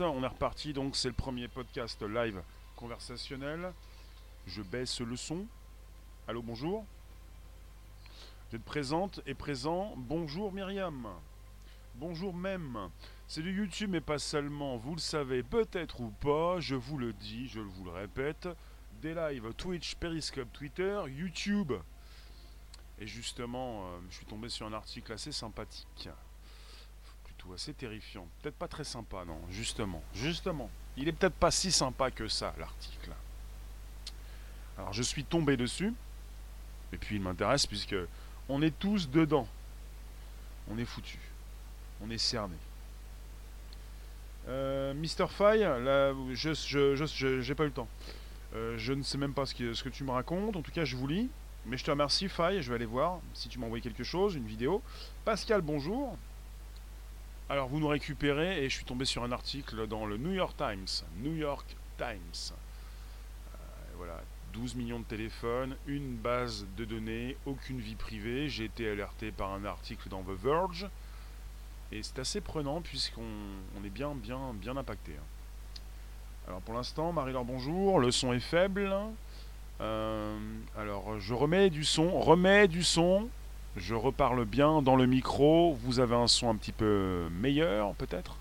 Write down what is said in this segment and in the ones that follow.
On est reparti, donc c'est le premier podcast live conversationnel. Je baisse le son. Allô, bonjour. Vous êtes présente et présent. Bonjour Myriam. Bonjour même. C'est du YouTube, mais pas seulement. Vous le savez peut-être ou pas. Je vous le dis, je vous le répète. Des lives Twitch, Periscope, Twitter, YouTube. Et justement, euh, je suis tombé sur un article assez sympathique assez terrifiant. Peut-être pas très sympa, non, justement. Justement. Il est peut-être pas si sympa que ça, l'article. Alors je suis tombé dessus. Et puis il m'intéresse puisque on est tous dedans. On est foutu. On est cerné. Euh, Mr. Fay, là, je, je, j'ai pas eu le temps. Euh, je ne sais même pas ce que, ce que tu me racontes. En tout cas, je vous lis. Mais je te remercie, Fay. Je vais aller voir si tu envoyé quelque chose, une vidéo. Pascal, bonjour. Alors vous nous récupérez et je suis tombé sur un article dans le New York Times. New York Times. Euh, voilà, 12 millions de téléphones, une base de données, aucune vie privée. J'ai été alerté par un article dans The Verge. Et c'est assez prenant puisqu'on est bien, bien, bien impacté. Hein. Alors pour l'instant, Marie-Laure, bonjour. Le son est faible. Euh, alors je remets du son, remets du son. Je reparle bien dans le micro. Vous avez un son un petit peu meilleur, peut-être?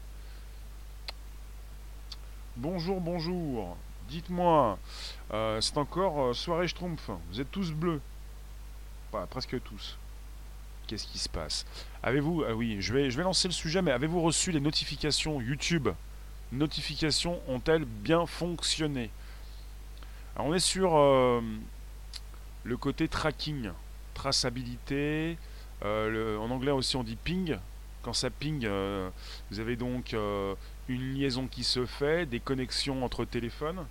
Bonjour, bonjour. Dites-moi, euh, c'est encore euh, soirée Schtroumpf. Vous êtes tous bleus Pas presque tous. Qu'est-ce qui se passe? Avez-vous. Ah oui, je vais, je vais lancer le sujet, mais avez-vous reçu les notifications YouTube? Notifications ont-elles bien fonctionné? Alors, on est sur euh, le côté tracking traçabilité. Euh, en anglais aussi on dit ping. Quand ça ping, euh, vous avez donc euh, une liaison qui se fait, des connexions entre téléphones,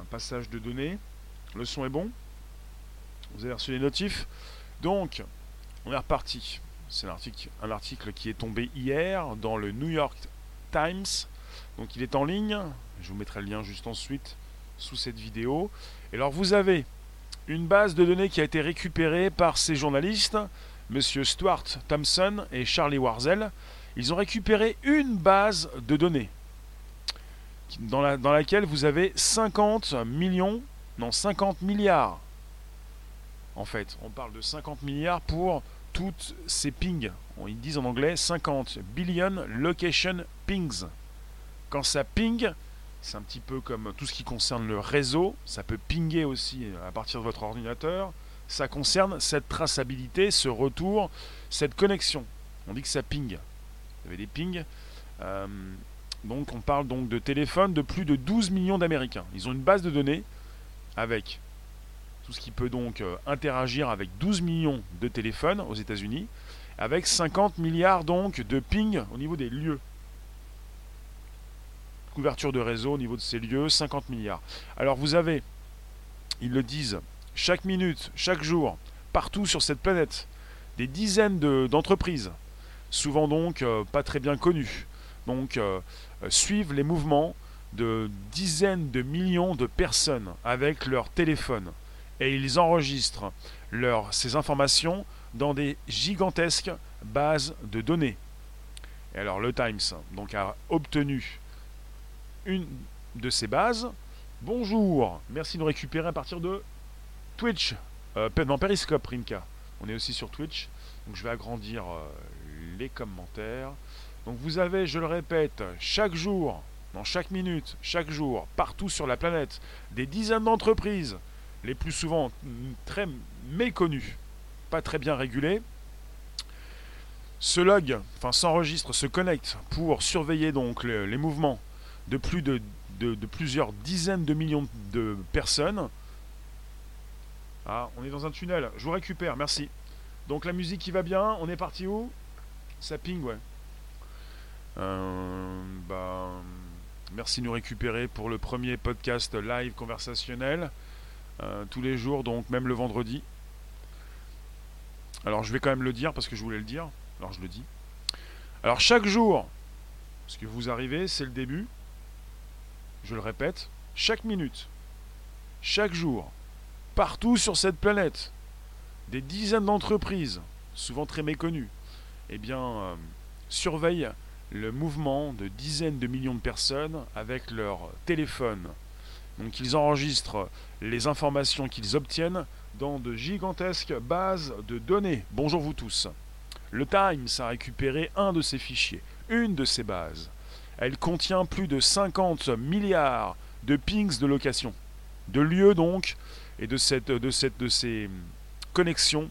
un passage de données. Le son est bon. Vous avez reçu les notifs. Donc, on est reparti. C'est un article, un article qui est tombé hier dans le New York Times. Donc il est en ligne. Je vous mettrai le lien juste ensuite sous cette vidéo. Et alors vous avez une base de données qui a été récupérée par ces journalistes, M. Stuart Thompson et Charlie Warzel. Ils ont récupéré une base de données dans, laquelle vous avez 50 millions, non 50 milliards. En fait, on parle de 50 milliards pour toutes ces pings. Ils disent en anglais 50 billion location pings. Quand ça ping, c'est un petit peu comme tout ce qui concerne le réseau. Ça peut pinguer aussi à partir de votre ordinateur. Ça concerne cette traçabilité, ce retour, cette connexion. On dit que ça ping. Vous avez des pings. Euh, donc on parle donc de téléphones de plus de 12 millions d'Américains. Ils ont une base de données avec tout ce qui peut donc euh, interagir avec 12 millions de téléphones aux États-Unis, avec 50 milliards donc de ping au niveau des lieux couverture de réseau au niveau de ces lieux, 50 milliards. Alors vous avez, ils le disent, chaque minute, chaque jour, partout sur cette planète, des dizaines d'entreprises, souvent donc euh, pas très bien connues, donc euh, euh, suivent les mouvements de dizaines de millions de personnes avec leur téléphone et ils enregistrent leur, ces informations dans des gigantesques bases de données. Et alors le Times donc a obtenu une de ces bases. Bonjour, merci de nous récupérer à partir de Twitch, euh, Periscope Rinka. On est aussi sur Twitch, donc je vais agrandir euh, les commentaires. Donc vous avez, je le répète, chaque jour, dans chaque minute, chaque jour, partout sur la planète, des dizaines d'entreprises, les plus souvent très méconnues, pas très bien régulées, se log, enfin s'enregistrent, se connectent pour surveiller donc les mouvements de plus de, plusieurs dizaines de millions de personnes. Ah, on est dans un tunnel. Je vous récupère, merci. Donc la musique qui va bien, on est parti où? Ça ouais. Euh, bah, merci de nous récupérer pour le premier podcast live conversationnel. Euh, tous les jours, donc même le vendredi. Alors je vais quand même le dire parce que je voulais le dire. Alors je le dis. Alors chaque jour, parce que vous arrivez, c'est le début je le répète, chaque minute, chaque jour, partout sur cette planète, des dizaines d'entreprises, souvent très méconnues, eh bien, euh, surveillent le mouvement de dizaines de millions de personnes avec leur téléphone. Donc ils enregistrent les informations qu'ils obtiennent dans de gigantesques bases de données. Bonjour vous tous. Le Times a récupéré un de ces fichiers, une de ces bases. Elle contient plus de 50 milliards de pings de location, de lieux donc, et de, cette, de, cette, de ces connexions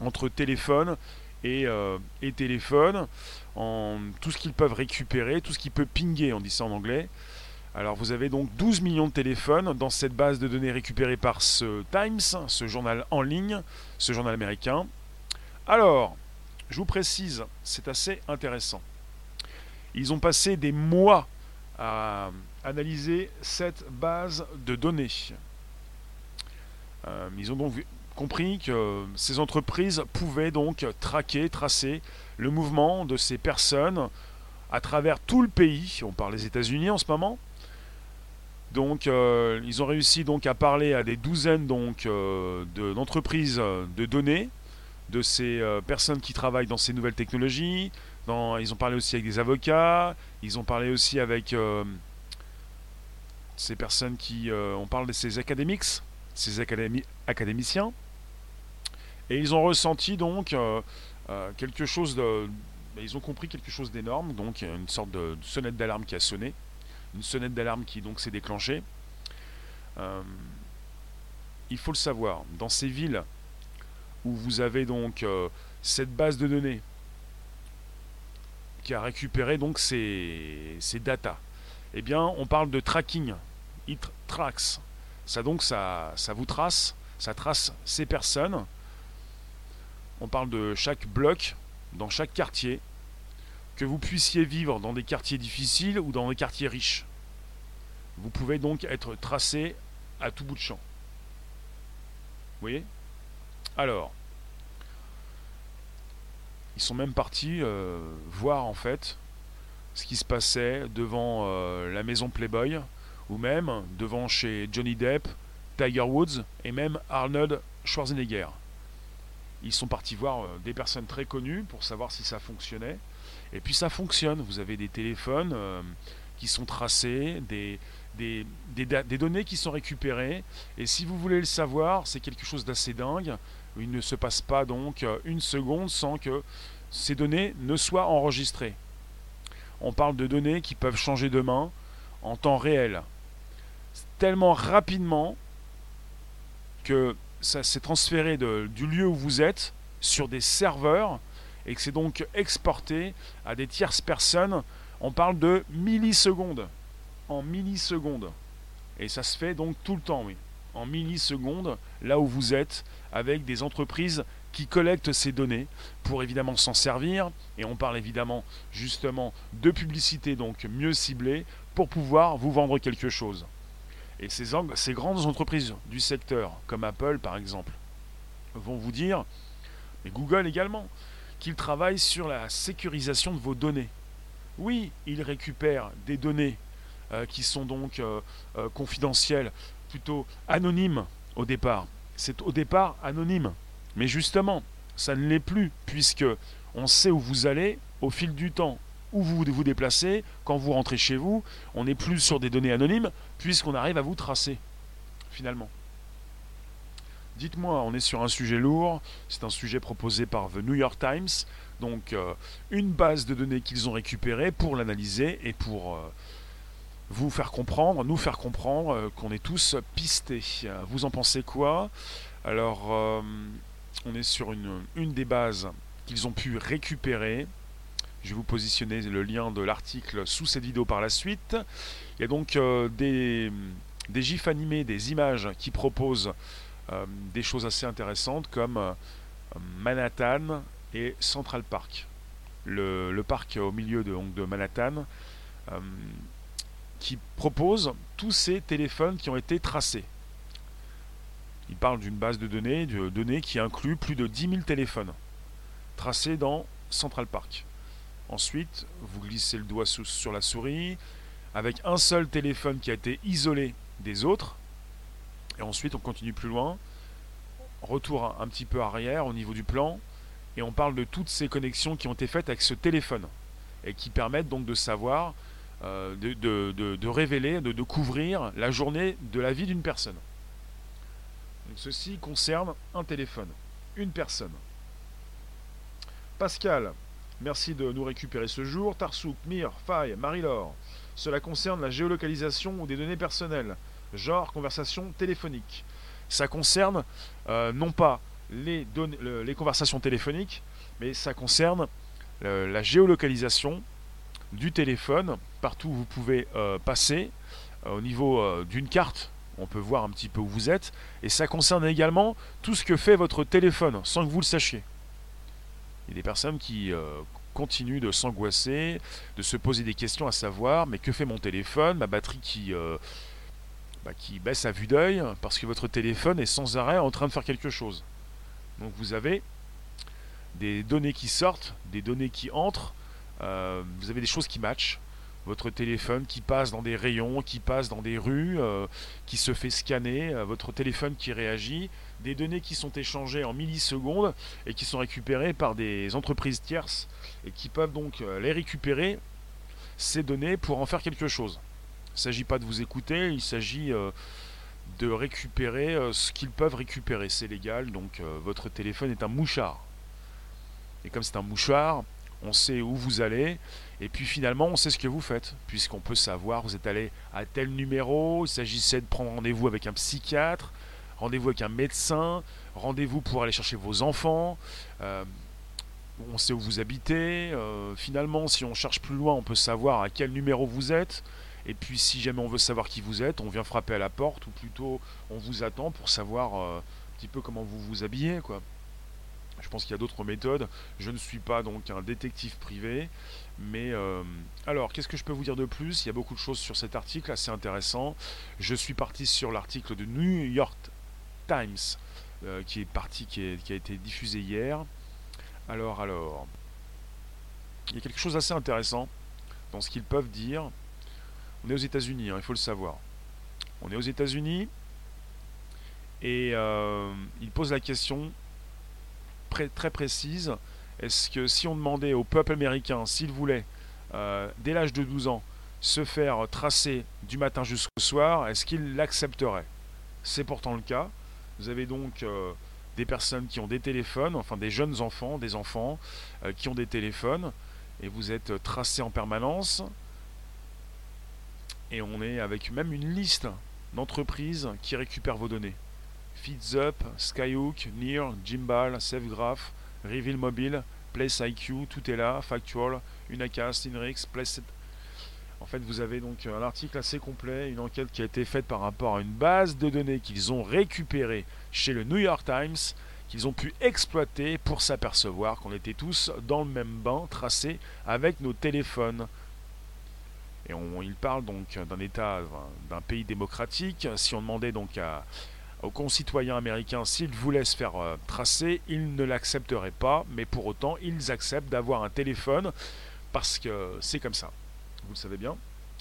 entre téléphone et, euh, téléphone, en tout ce qu'ils peuvent récupérer, tout ce qui peut pinguer, on dit ça en anglais. Alors vous avez donc 12 millions de téléphones dans cette base de données récupérée par ce Times, ce journal en ligne, ce journal américain. Alors, je vous précise, c'est assez intéressant. Ils ont passé des mois à analyser cette base de données. Euh, ils ont donc compris que ces entreprises pouvaient donc traquer, tracer le mouvement de ces personnes à travers tout le pays. On parle des États-Unis en ce moment. Donc, euh, ils ont réussi donc à parler à des douzaines donc euh, d'entreprises de, données, de ces personnes qui travaillent dans ces nouvelles technologies. Ils ont parlé aussi avec des avocats. Ils ont parlé aussi avec ces personnes qui, on parle de ces académiques, ces académiciens. Et ils ont ressenti donc quelque chose de, ils ont compris quelque chose d'énorme, donc une sorte de sonnette d'alarme qui a sonné une sonnette d'alarme qui donc s'est déclenchée. Euh, il faut le savoir, dans ces villes où vous avez donc euh, cette base de données qui a récupéré donc ces, ces data, eh bien on parle de tracking, it tracks. Ça donc ça, ça vous trace, ça trace ces personnes. On parle de chaque bloc dans chaque quartier, que vous puissiez vivre dans des quartiers difficiles ou dans des quartiers riches. Vous pouvez donc être tracé à tout bout de champ. Vous voyez? Alors, ils sont même partis euh, voir en fait ce qui se passait devant euh, la maison Playboy ou même devant chez Johnny Depp, Tiger Woods et même Arnold Schwarzenegger. Ils sont partis voir euh, des personnes très connues pour savoir si ça fonctionnait. Et puis ça fonctionne. Vous avez des téléphones qui sont tracés, des, données qui sont récupérées. Et si vous voulez le savoir, c'est quelque chose d'assez dingue. Il ne se passe pas donc euh, une seconde sans que ces données ne soient enregistrées. On parle de données qui peuvent changer demain en temps réel. Tellement rapidement que ça s'est transféré de, du lieu où vous êtes sur des serveurs et que c'est donc exporté à des tierces personnes. On parle de millisecondes. En millisecondes. Et ça se fait donc tout le temps, oui. En millisecondes, là où vous êtes, avec des entreprises qui collectent ces données pour évidemment s'en servir. Et on parle évidemment justement de publicité donc mieux ciblée pour pouvoir vous vendre quelque chose. Et ces, ces grandes entreprises du secteur, comme Apple par exemple, vont vous dire, et Google également, qu'ils travaillent sur la sécurisation de vos données. Oui, ils récupèrent des données euh, qui sont donc euh, euh, confidentielles, plutôt anonymes au départ. C'est au départ anonyme. Mais justement, ça ne l'est plus, puisque on sait où vous allez au fil du temps, où vous vous déplacez, quand vous rentrez chez vous. On n'est plus sur des données anonymes, puisqu'on arrive à vous tracer, finalement. Dites-moi, on est sur un sujet lourd, c'est un sujet proposé par The New York Times, donc euh, une base de données qu'ils ont récupérée pour l'analyser et pour euh, vous faire comprendre, nous faire comprendre euh, qu'on est tous pistés. Vous en pensez quoi? Alors, on est sur une, des bases qu'ils ont pu récupérer. Je vais vous positionner le lien de l'article sous cette vidéo par la suite. Il y a donc des, des gifs animés, des images qui proposent euh, des choses assez intéressantes comme euh, Manhattan et Central Park. Le, parc au milieu de, de Manhattan euh, qui propose tous ces téléphones qui ont été tracés. Il parle d'une base de données, de données qui inclut plus de 10 000 téléphones tracés dans Central Park. Ensuite, vous glissez le doigt sur la souris avec un seul téléphone qui a été isolé des autres et ensuite, on continue plus loin. Retour un petit peu arrière au niveau du plan. Et on parle de toutes ces connexions qui ont été faites avec ce téléphone. et qui permettent donc de savoir, euh, de, révéler, de, couvrir la journée de la vie d'une personne. ceci concerne un téléphone, une personne. Pascal, merci de nous récupérer ce jour. Tarsouk, Mir, Faye, Marie-Laure. Cela concerne la géolocalisation ou des données personnelles, genre conversation téléphonique. Ça concerne euh, non pas les, conversations téléphoniques, mais ça concerne euh, la géolocalisation du téléphone partout où vous pouvez euh, passer au niveau d'une carte. On peut voir un petit peu où vous êtes. Et ça concerne également tout ce que fait votre téléphone sans que vous le sachiez. Il y a des personnes qui continuent de s'angoisser, de se poser des questions à savoir mais que fait mon téléphone, ma batterie bah, qui baisse à vue d'œil parce que votre téléphone est sans arrêt en train de faire quelque chose. Donc vous avez des données qui sortent, des données qui entrent, euh, vous avez des choses qui matchent. Votre téléphone qui passe dans des rayons, qui passe dans des rues, euh, qui se fait scanner, euh, votre téléphone qui réagit, des données qui sont échangées en millisecondes et qui sont récupérées par des entreprises tierces et qui peuvent donc les récupérer, ces données, pour en faire quelque chose. Il ne s'agit pas de vous écouter, il s'agit de récupérer ce qu'ils peuvent récupérer. C'est légal, donc votre téléphone est un mouchard. Et comme c'est un mouchard, on sait où vous allez, et puis finalement on sait ce que vous faites, puisqu'on peut savoir, vous êtes allé à tel numéro, il s'agissait de prendre rendez-vous avec un psychiatre, rendez-vous avec un médecin, rendez-vous pour aller chercher vos enfants. on sait où vous habitez. finalement, si on cherche plus loin, on peut savoir à quel numéro vous êtes. Et puis si jamais on veut savoir qui vous êtes, on vient frapper à la porte, ou plutôt on vous attend pour savoir euh, un petit peu comment vous vous habillez. quoi. Je pense qu'il y a d'autres méthodes. Je ne suis pas donc un détective privé. Mais euh, alors, qu'est-ce que je peux vous dire de plus? Il y a beaucoup de choses sur cet article, assez intéressant. Je suis parti sur l'article de New York Times, euh, qui est parti, qui, a été diffusé hier. Alors, alors, il y a quelque chose d'assez intéressant dans ce qu'ils peuvent dire. On est aux États-Unis, hein, il faut le savoir. On est aux États-Unis et euh, il pose la question très précise est-ce que si on demandait au peuple américain s'il voulait, euh, dès l'âge de 12 ans, se faire tracer du matin jusqu'au soir, est-ce qu'il l'accepterait? C'est pourtant le cas. Vous avez donc euh, des personnes qui ont des téléphones, enfin des jeunes enfants, des enfants qui ont des téléphones, et vous êtes tracés en permanence. Et on est avec même une liste d'entreprises qui récupèrent vos données. FeedsUp, Skyhook, Near, Jimbal, SafeGraph, Reveal Mobile, PlaceIQ, tout est là, Factual, Unacast, Inrix, Place... En fait, vous avez donc un article assez complet, une enquête qui a été faite par rapport à une base de données qu'ils ont récupérée chez le New York Times, qu'ils ont pu exploiter pour s'apercevoir qu'on était tous dans le même bain tracé avec nos téléphones. Et on, il parle donc d'un État, d'un pays démocratique. Si on demandait donc à, aux concitoyens américains s'ils voulaient se faire euh, tracer, ils ne l'accepteraient pas, mais pour autant, ils acceptent d'avoir un téléphone parce que c'est comme ça. Vous le savez bien.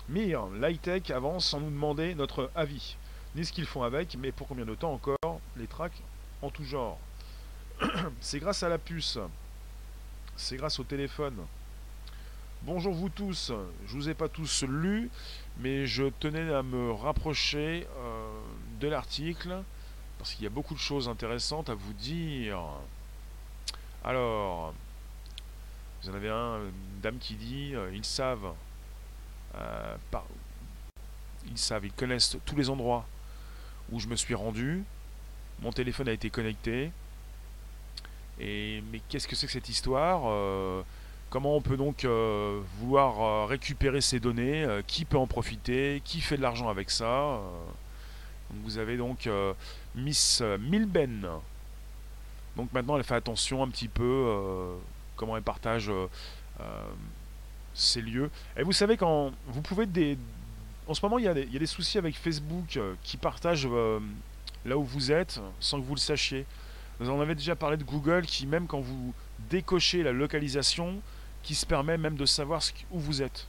Mir, l'high-tech avance sans nous demander notre avis, ni ce qu'ils font avec, mais pour combien de temps encore les tracks en tout genre. c'est grâce à la puce, c'est grâce au téléphone, Bonjour vous tous, je vous ai pas tous lus, mais je tenais à me rapprocher euh, de l'article, parce qu'il y a beaucoup de choses intéressantes à vous dire. Alors, vous en avez un, une dame qui dit, euh, ils savent, euh, ils savent, ils connaissent tous les endroits où je me suis rendu, mon téléphone a été connecté, et mais qu'est-ce que c'est que cette histoire Comment on peut donc euh, vouloir euh, récupérer ces données euh, Qui peut en profiter Qui fait de l'argent avec ça Vous avez donc Miss Milben. Donc maintenant, elle fait attention un petit peu comment elle partage ces lieux. Et vous savez, quand vous pouvez des. En ce moment, il y a des soucis avec Facebook qui partagent là où vous êtes sans que vous le sachiez. Vous en avez déjà parlé de Google qui, même quand vous décochez la localisation, qui se permet même de savoir où vous êtes.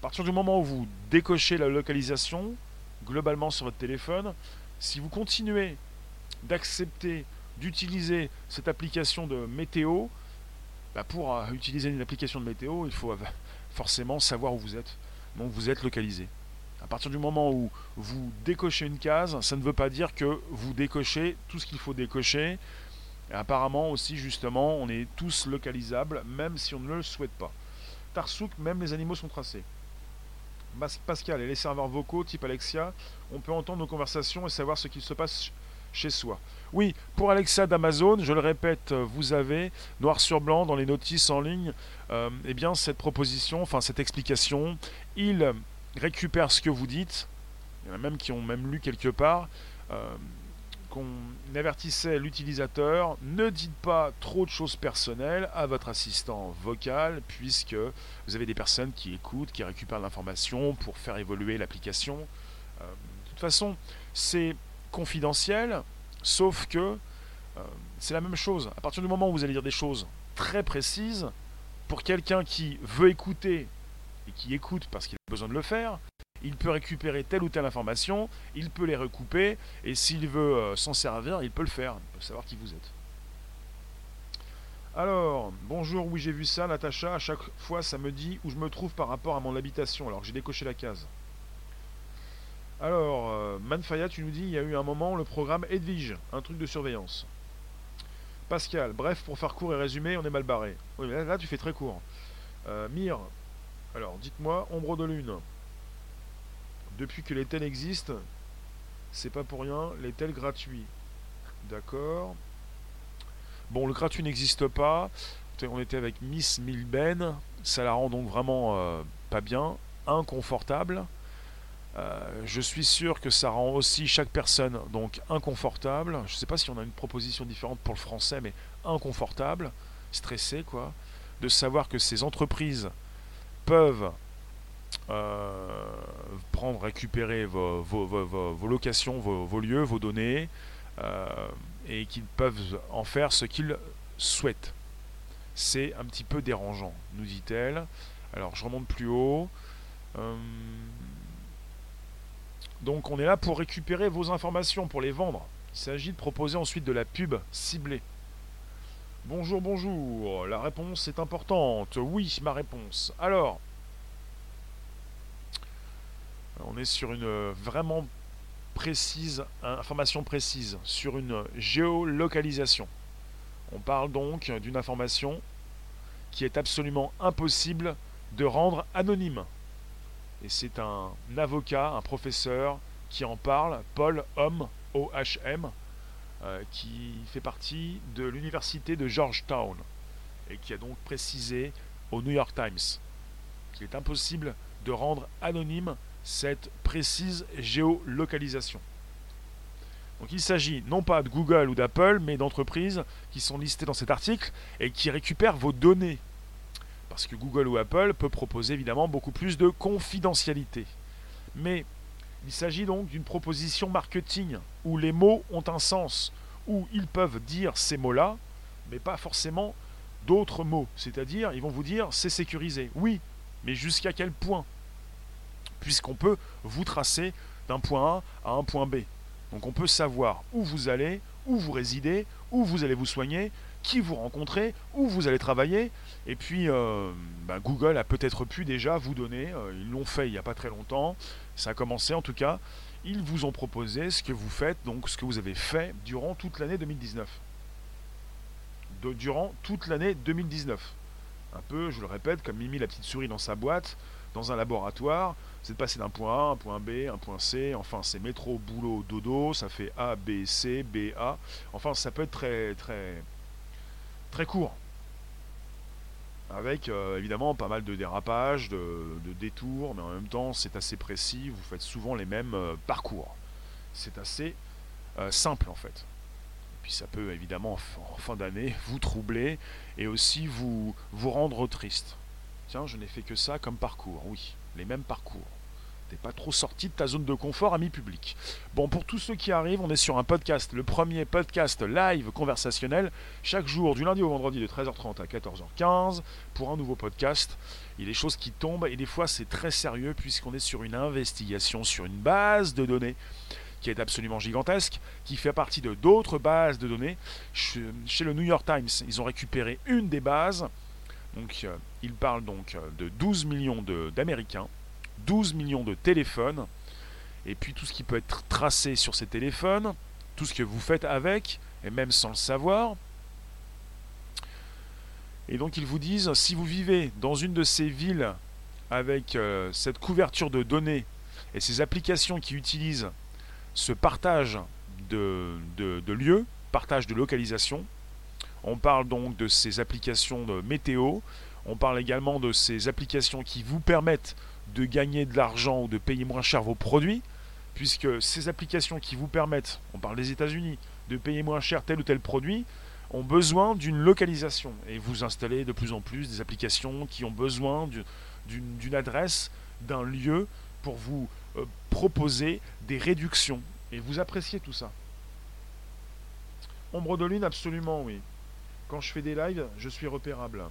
À partir du moment où vous décochez la localisation, globalement sur votre téléphone, si vous continuez d'accepter d'utiliser cette application de météo, bah, pour euh, utiliser une application de météo, il faut euh, forcément savoir où vous êtes. Donc vous êtes localisé. À partir du moment où vous décochez une case, ça ne veut pas dire que vous décochez tout ce qu'il faut décocher. Apparemment aussi justement, on est tous localisables, même si on ne le souhaite pas. Tarsouk, même les animaux sont tracés. Pascal et les serveurs vocaux type Alexia, on peut entendre nos conversations et savoir ce qu'il se passe chez soi. Oui, pour Alexa d'Amazon, je le répète, vous avez noir sur blanc dans les notices en ligne, euh, eh bien cette proposition, enfin cette explication, il récupère ce que vous dites. Il y en a même qui ont même lu quelque part. Euh, qu'on avertissait l'utilisateur, ne dites pas trop de choses personnelles à votre assistant vocal, puisque vous avez des personnes qui écoutent, qui récupèrent l'information pour faire évoluer l'application. Euh, de toute façon, c'est confidentiel, sauf que euh, c'est la même chose. À partir du moment où vous allez dire des choses très précises, pour quelqu'un qui veut écouter et qui écoute parce qu'il a besoin de le faire, il peut récupérer telle ou telle information, il peut les recouper, et s'il veut euh, s'en servir, il peut le faire, il peut savoir qui vous êtes. Alors, bonjour, oui j'ai vu ça, Natacha, à chaque fois ça me dit où je me trouve par rapport à mon habitation, alors j'ai décoché la case. Alors, euh, Manfaya, tu nous dis, il y a eu un moment le programme Edwige, un truc de surveillance. Pascal, bref, pour faire court et résumer, on est mal barré. Oui, mais là, tu fais très court. Euh, Mire, alors dites-moi, ombre de lune. Depuis que les tels existent, c'est pas pour rien, les tels gratuits. D'accord. Bon, le gratuit n'existe pas. On était avec Miss Milben. Ça la rend donc vraiment euh, pas bien, inconfortable. Euh, je suis sûr que ça rend aussi chaque personne donc inconfortable. Je ne sais pas si on a une proposition différente pour le français, mais inconfortable, stressé quoi, de savoir que ces entreprises peuvent prendre, récupérer vos, vos, locations, vos, lieux, vos données, euh, et qu'ils peuvent en faire ce qu'ils souhaitent. C'est un petit peu dérangeant, nous dit-elle. Alors je remonte plus haut. Euh, donc on est là pour récupérer vos informations, pour les vendre. Il s'agit de proposer ensuite de la pub ciblée. Bonjour, bonjour. La réponse est importante. Oui, ma réponse. Alors, on est sur une euh, vraiment précise, information précise, sur une géolocalisation. On parle donc d'une information qui est absolument impossible de rendre anonyme. Et c'est un avocat, un professeur qui en parle, Paul Homme, OHM, euh, qui fait partie de l'université de Georgetown et qui a donc précisé au New York Times qu'il est impossible de rendre anonyme cette précise géolocalisation. Donc il s'agit non pas de Google ou d'Apple, mais d'entreprises qui sont listées dans cet article et qui récupèrent vos données. Parce que Google ou Apple peut proposer évidemment beaucoup plus de confidentialité. Mais il s'agit donc d'une proposition marketing où les mots ont un sens, où ils peuvent dire ces mots-là, mais pas forcément d'autres mots. C'est-à-dire, ils vont vous dire c'est sécurisé. Oui, mais jusqu'à quel point? Puisqu'on peut vous tracer d'un point A à un point B. Donc on peut savoir où vous allez, où vous résidez, où vous allez vous soigner, qui vous rencontrez, où vous allez travailler. Et puis euh, bah, Google a peut-être pu déjà vous donner, euh, ils l'ont fait il n'y a pas très longtemps, ça a commencé en tout cas, ils vous ont proposé ce que vous faites, donc ce que vous avez fait durant toute l'année 2019. De, durant toute l'année 2019. Un peu, je le répète, comme Mimi la petite souris dans sa boîte, dans un laboratoire, c'est de passer d'un point A un point B, un point C, enfin c'est métro, boulot, dodo, ça fait A, B, C, B, A. Enfin ça peut être très très très court. Avec euh, évidemment pas mal de dérapages, de, détours, mais en même temps c'est assez précis, vous faites souvent les mêmes euh, parcours. C'est assez euh, simple en fait. Et puis ça peut évidemment en fin d'année vous troubler et aussi vous, vous rendre triste. Je n'ai fait que ça comme parcours, oui, les mêmes parcours. T'es pas trop sorti de ta zone de confort, ami public. Bon, pour tous ceux qui arrivent, on est sur un podcast, le premier podcast live conversationnel, chaque jour du lundi au vendredi de 13h30 à 14h15 pour un nouveau podcast. Il y a des choses qui tombent et des fois c'est très sérieux puisqu'on est sur une investigation, sur une base de données qui est absolument gigantesque, qui fait partie de d'autres bases de données. Chez le New York Times, ils ont récupéré une des bases Donc, euh, il parle donc de 12 millions d'Américains, 12 millions de téléphones, et puis tout ce qui peut être tracé sur ces téléphones, tout ce que vous faites avec, et même sans le savoir. Et donc ils vous disent, si vous vivez dans une de ces villes avec euh, cette couverture de données et ces applications qui utilisent ce partage de lieux, partage de localisation, on parle donc de ces applications de météo, on parle également de ces applications qui vous permettent de gagner de l'argent ou de payer moins cher vos produits, puisque ces applications qui vous permettent, on parle des États-Unis, de payer moins cher tel ou tel produit, ont besoin d'une localisation. Et vous installez de plus en plus des applications qui ont besoin d'une adresse, d'un lieu pour vous euh, proposer des réductions. Et vous appréciez tout ça. Ombre de lune, absolument, oui. Quand je fais des lives, je suis repérable.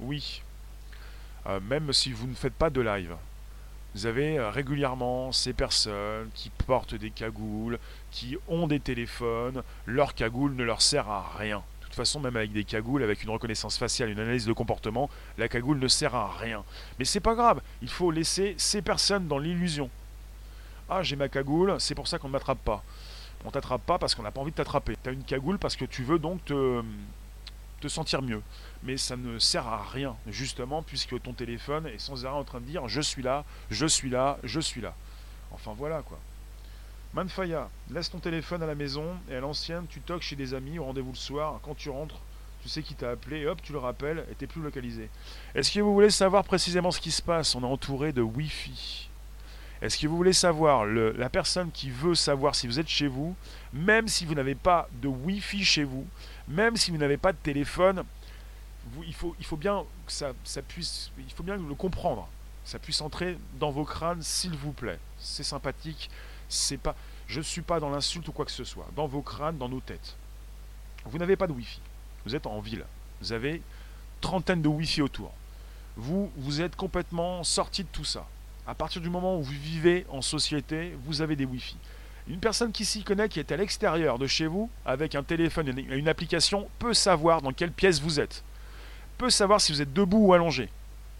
Oui. Euh, même si vous ne faites pas de live. Vous avez euh, régulièrement ces personnes qui portent des cagoules, qui ont des téléphones, leur cagoule ne leur sert à rien. De toute façon, même avec des cagoules, avec une reconnaissance faciale, une analyse de comportement, la cagoule ne sert à rien. Mais c'est pas grave, il faut laisser ces personnes dans l'illusion. Ah, j'ai ma cagoule, c'est pour ça qu'on ne m'attrape pas. On t'attrape pas parce qu'on n'a pas envie de t'attraper. T'as une cagoule parce que tu veux donc te, te sentir mieux. Mais ça ne sert à rien, justement, puisque ton téléphone est sans arrêt en train de dire je suis là, je suis là, je suis là. Enfin voilà quoi. Manfaya, laisse ton téléphone à la maison et à l'ancienne, tu toques chez des amis au rendez-vous le soir. Quand tu rentres, tu sais qui t'a appelé, hop, tu le rappelles et t'es plus localisé. Est-ce que vous voulez savoir précisément ce qui se passe? On est entouré de Wi-Fi. Est-ce que vous voulez savoir la personne qui veut savoir si vous êtes chez vous, même si vous n'avez pas de Wi-Fi chez vous, même si vous n'avez pas de téléphone, il, faut, bien que ça, puisse, le comprendre, ça puisse entrer dans vos crânes, s'il vous plaît. C'est sympathique, c'est pas, je suis pas dans l'insulte ou quoi que ce soit, dans vos crânes, dans nos têtes. Vous n'avez pas de Wi-Fi, vous êtes en ville, vous avez trentaine de Wi-Fi autour. Vous, vous êtes complètement sorti de tout ça. À partir du moment où vous vivez en société, vous avez des Wi-Fi. Une personne qui s'y connaît, qui est à l'extérieur de chez vous, avec un téléphone et une application, peut savoir dans quelle pièce vous êtes. Peut savoir si vous êtes debout ou allongé.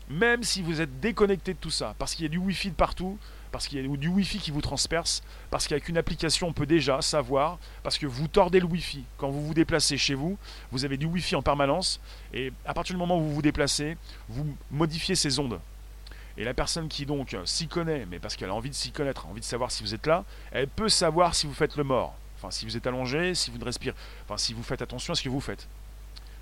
Même si vous êtes déconnecté de tout ça, parce qu'il y a du Wi-Fi de partout, parce qu'il y a du Wi-Fi qui vous transperce, parce qu'avec une application, on peut déjà savoir, parce que vous tordez le Wi-Fi. Quand vous vous déplacez chez vous, vous avez du Wi-Fi en permanence, et à partir du moment où vous vous déplacez, vous modifiez ces ondes. Et la personne qui donc s'y connaît, mais parce qu'elle a envie de s'y connaître, envie de savoir si vous êtes là, elle peut savoir si vous faites le mort. Enfin, si vous êtes allongé, si vous ne respirez, enfin, si vous faites attention à ce que vous faites.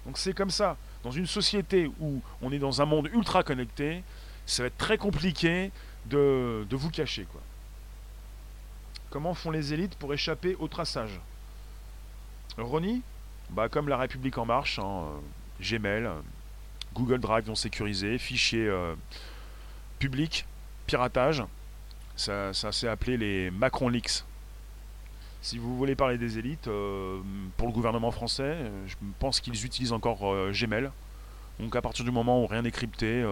Donc c'est comme ça. Dans une société où on est dans un monde ultra connecté, ça va être très compliqué de, vous cacher. Quoi. Comment font les élites pour échapper au traçage? Ronnie bah, Comme la République en marche, hein, euh, Gmail, euh, Google Drive non sécurisé, fichiers euh, public, piratage. Ça, s'est appelé les Macron Leaks. Si vous voulez parler des élites, euh, pour le gouvernement français, euh, je pense qu'ils utilisent encore euh, Gmail. Donc à partir du moment où rien n'est crypté,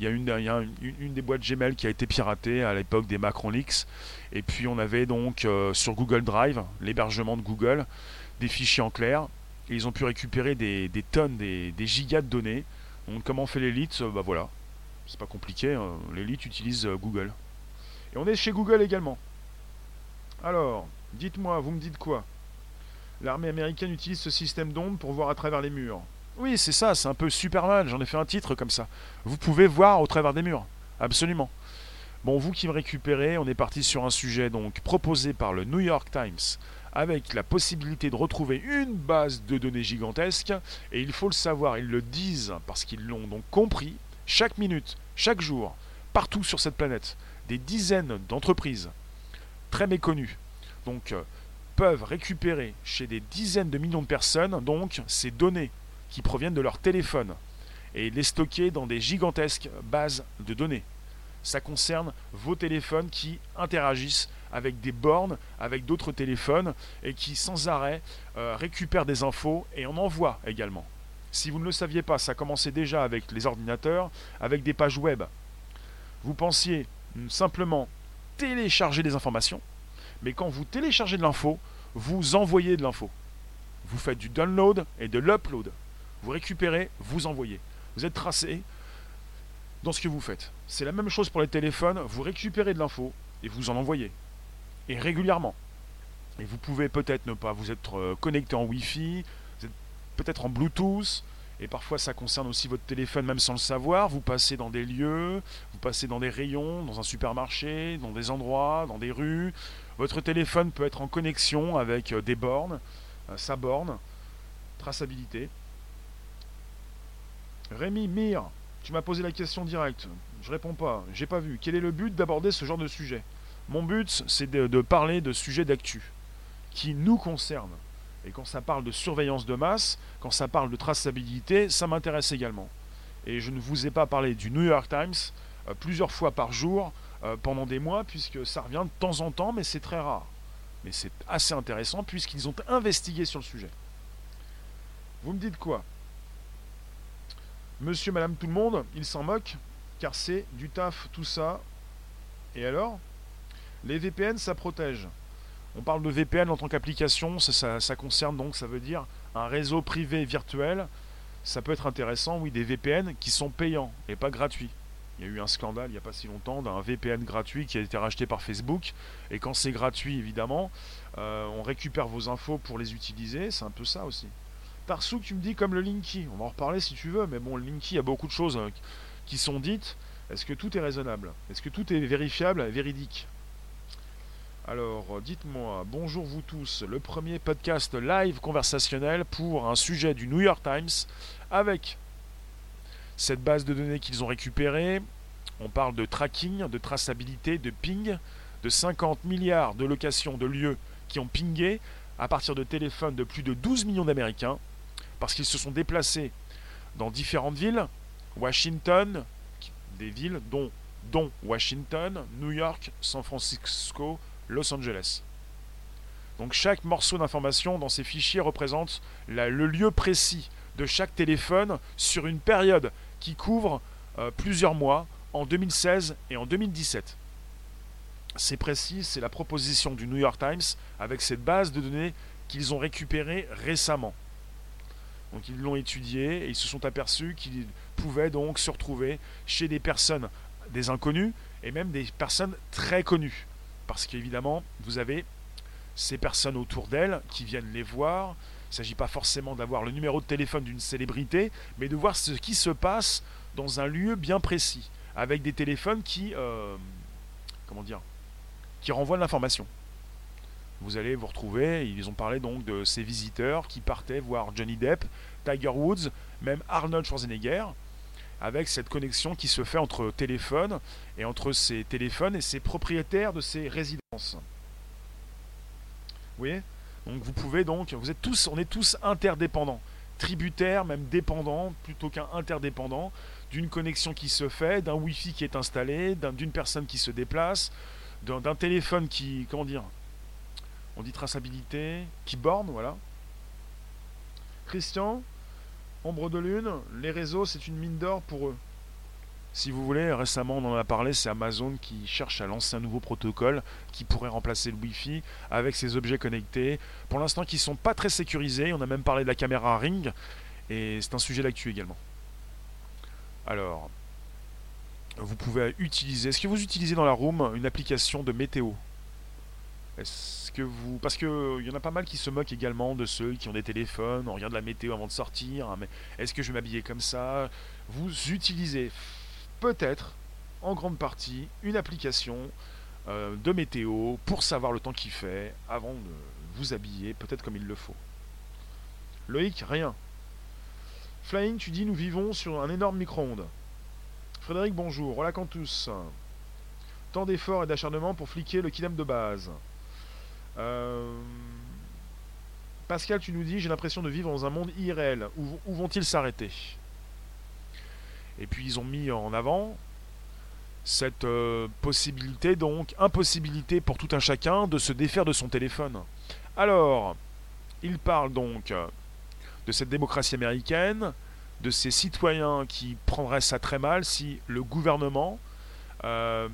il y a, une, des boîtes Gmail qui a été piratée à l'époque des Macron Leaks. Et puis on avait donc sur Google Drive, l'hébergement de Google, des fichiers en clair. Et ils ont pu récupérer des, tonnes, des, gigas de données. Donc comment fait l'élite? Bah voilà, c'est pas compliqué, hein. l'élite utilise euh, Google. Et on est chez Google également. Alors, dites-moi, vous me dites quoi? L'armée américaine utilise ce système d'ondes pour voir à travers les murs. Oui, c'est ça, c'est un peu Superman, j'en ai fait un titre comme ça. Vous pouvez voir au travers des murs, absolument. Bon, vous qui me récupérez, on est parti sur un sujet donc proposé par le New York Times avec la possibilité de retrouver une base de données gigantesque. Et il faut le savoir, ils le disent parce qu'ils l'ont donc compris, chaque minute, chaque jour, partout sur cette planète, des dizaines d'entreprises très méconnues, donc euh, peuvent récupérer chez des dizaines de millions de personnes donc ces données qui proviennent de leur téléphone et les stocker dans des gigantesques bases de données. Ça concerne vos téléphones qui interagissent avec des bornes, avec d'autres téléphones et qui sans arrêt euh, récupèrent des infos et en envoient également. Si vous ne le saviez pas, ça commençait déjà avec les ordinateurs, avec des pages web. Vous pensiez simplement télécharger des informations, mais quand vous téléchargez de l'info, vous envoyez de l'info. Vous faites du download et de l'upload. Vous récupérez, vous envoyez. Vous êtes tracé dans ce que vous faites. C'est la même chose pour les téléphones. Vous récupérez de l'info et vous en envoyez. Et régulièrement. Et vous pouvez peut-être ne pas vous être euh, connecté en Wi-Fi, peut-être en Bluetooth, et parfois ça concerne aussi votre téléphone même sans le savoir. Vous passez dans des lieux, vous passez dans des rayons, dans un supermarché, dans des endroits, dans des rues. Votre téléphone peut être en connexion avec euh, des bornes, euh, sa borne, traçabilité. Rémi, Mire, tu m'as posé la question directe. Je réponds pas, j'ai pas vu. Quel est le but d'aborder ce genre de sujet? Mon but, c'est de, de parler de sujets d'actu qui nous concernent. Et quand ça parle de surveillance de masse, quand ça parle de traçabilité, ça m'intéresse également. Et je ne vous ai pas parlé du New York Times euh, plusieurs fois par jour euh, pendant des mois, puisque ça revient de temps en temps, mais c'est très rare. Mais c'est assez intéressant puisqu'ils ont investigué sur le sujet. Vous me dites quoi? Monsieur, madame, tout le monde, ils s'en moquent, car c'est du taf, tout ça. Et alors? Les VPN, ça protège. On parle de VPN en tant qu'application, ça, concerne donc, ça veut dire un réseau privé virtuel. Ça peut être intéressant, oui, des VPN qui sont payants et pas gratuits. Il y a eu un scandale il n'y a pas si longtemps d'un VPN gratuit qui a été racheté par Facebook. Et quand c'est gratuit, évidemment, euh, on récupère vos infos pour les utiliser. C'est un peu ça aussi. Tarsou, tu me dis comme le Linky. On va en reparler si tu veux, mais bon, le Linky, il y a beaucoup de choses euh, qui sont dites. Est-ce que tout est raisonnable? Est-ce que tout est vérifiable véridique? Alors, dites-moi, bonjour vous tous, le premier podcast live conversationnel pour un sujet du New York Times avec cette base de données qu'ils ont récupérée. On parle de tracking, de traçabilité, de ping, de 50 milliards de locations de lieux qui ont pingé à partir de téléphones de plus de 12 millions d'Américains parce qu'ils se sont déplacés dans différentes villes, Washington, des villes dont, dont Washington, New York, San Francisco, Los Angeles. Donc chaque morceau d'information dans ces fichiers représente le lieu précis de chaque téléphone sur une période qui couvre euh, plusieurs mois en 2016 et en 2017. C'est précis, c'est la proposition du New York Times avec cette base de données qu'ils ont récupérée récemment. Donc ils l'ont étudié et ils se sont aperçus qu'ils pouvaient donc se retrouver chez des personnes, des inconnus et même des personnes très connues parce qu'évidemment, vous avez ces personnes autour d'elles qui viennent les voir. Il ne s'agit pas forcément d'avoir le numéro de téléphone d'une célébrité, mais de voir ce qui se passe dans un lieu bien précis, avec des téléphones qui, euh, comment dire, qui renvoient l'information. Vous allez vous retrouver, ils ont parlé donc de ces visiteurs qui partaient voir Johnny Depp, Tiger Woods, même Arnold Schwarzenegger, avec cette connexion qui se fait entre téléphone et entre ces téléphones et ces propriétaires de ces résidences. Vous voyez? Donc vous pouvez donc, vous êtes tous, on est tous interdépendants, tributaires, même dépendants, plutôt qu'un interdépendant, d'une connexion qui se fait, d'un Wi-Fi qui est installé, d'une personne qui se déplace, d'un téléphone qui, comment dire, on dit traçabilité, qui borne, voilà. Christian, Ombre de Lune, les réseaux, c'est une mine d'or pour eux. Si vous voulez, récemment on en a parlé, c'est Amazon qui cherche à lancer un nouveau protocole qui pourrait remplacer le Wi-Fi avec ses objets connectés. Pour l'instant, qui ne sont pas très sécurisés. On a même parlé de la caméra Ring et c'est un sujet d'actu également. Alors, vous pouvez utiliser. Est-ce que vous utilisez dans la room une application de météo? Est-ce que vous. Parce qu'il y en a pas mal qui se moquent également de ceux qui ont des téléphones, on regarde la météo avant de sortir, hein, mais est-ce que je vais m'habiller comme ça? Vous utilisez peut-être, en grande partie, une application euh, de météo pour savoir le temps qu'il fait avant de vous habiller, peut-être comme il le faut. Loïc, rien. Flying, tu dis nous vivons sur un énorme micro-ondes. Frédéric, bonjour. Voilà tous. Tant d'efforts et d'acharnement pour fliquer le kilem de base. Euh, Pascal, tu nous dis, j'ai l'impression de vivre dans un monde irréel. Où, vont-ils s'arrêter? Et puis ils ont mis en avant cette euh, possibilité, donc impossibilité pour tout un chacun de se défaire de son téléphone. Alors, il parle donc de cette démocratie américaine, de ces citoyens qui prendraient ça très mal si le gouvernement euh,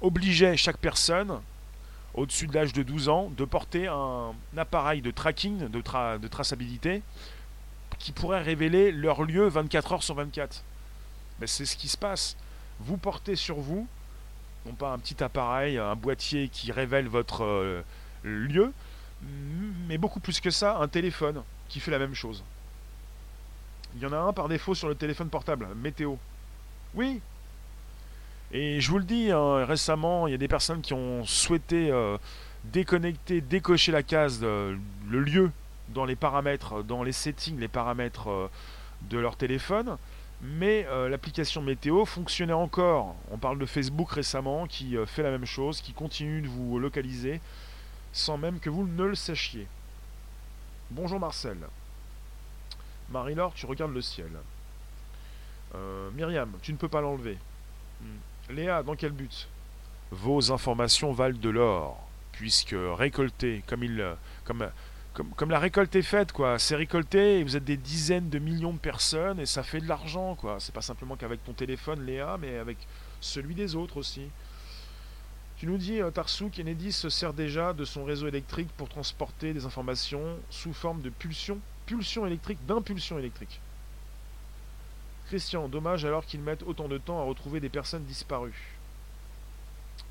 obligeait chaque personne au-dessus de l'âge de 12 ans de porter un appareil de tracking, de, traçabilité, qui pourraient révéler leur lieu 24 heures sur 24. Mais c'est ce qui se passe. Vous portez sur vous, non pas un petit appareil, un boîtier qui révèle votre euh, lieu, mais beaucoup plus que ça, un téléphone qui fait la même chose. Il y en a un par défaut sur le téléphone portable, météo. Oui. Et je vous le dis, hein, récemment, il y a des personnes qui ont souhaité euh, déconnecter, décocher la case, le lieu dans les paramètres, dans les settings, les paramètres euh, de leur téléphone. Mais euh, l'application météo fonctionnait encore. On parle de Facebook récemment qui fait la même chose, qui continue de vous localiser sans même que vous ne le sachiez. Bonjour Marcel. Marie-Laure, tu regardes le ciel. Myriam, tu ne peux pas l'enlever. Hmm. Léa, dans quel but? Vos informations valent de l'or, puisque récoltées, comme, il, comme, comme, comme la récolte est faite, quoi. C'est récolté et vous êtes des dizaines de millions de personnes et ça fait de l'argent, quoi. C'est pas simplement qu'avec ton téléphone, Léa, mais avec celui des autres aussi. Tu nous dis, euh, Tarsou, Kennedy se sert déjà de son réseau électrique pour transporter des informations sous forme de pulsion, pulsion électrique, d'impulsion électrique. Dommage alors qu'ils mettent autant de temps à retrouver des personnes disparues.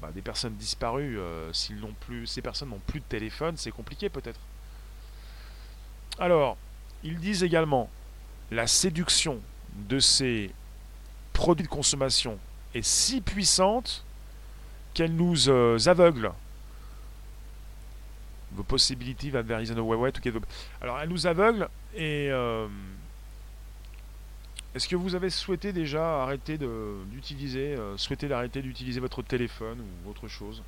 Bah, des personnes disparues, euh, s'ils n'ont plus, ces personnes n'ont plus de téléphone, c'est compliqué peut-être. Alors, ils disent également la séduction de ces produits de consommation est si puissante qu'elle nous euh, aveugle. Vos possibilités va vers way Alors, elle nous aveugle et. Euh, est-ce que vous avez souhaité déjà arrêter d'utiliser, euh, d'arrêter d'utiliser votre téléphone ou autre chose?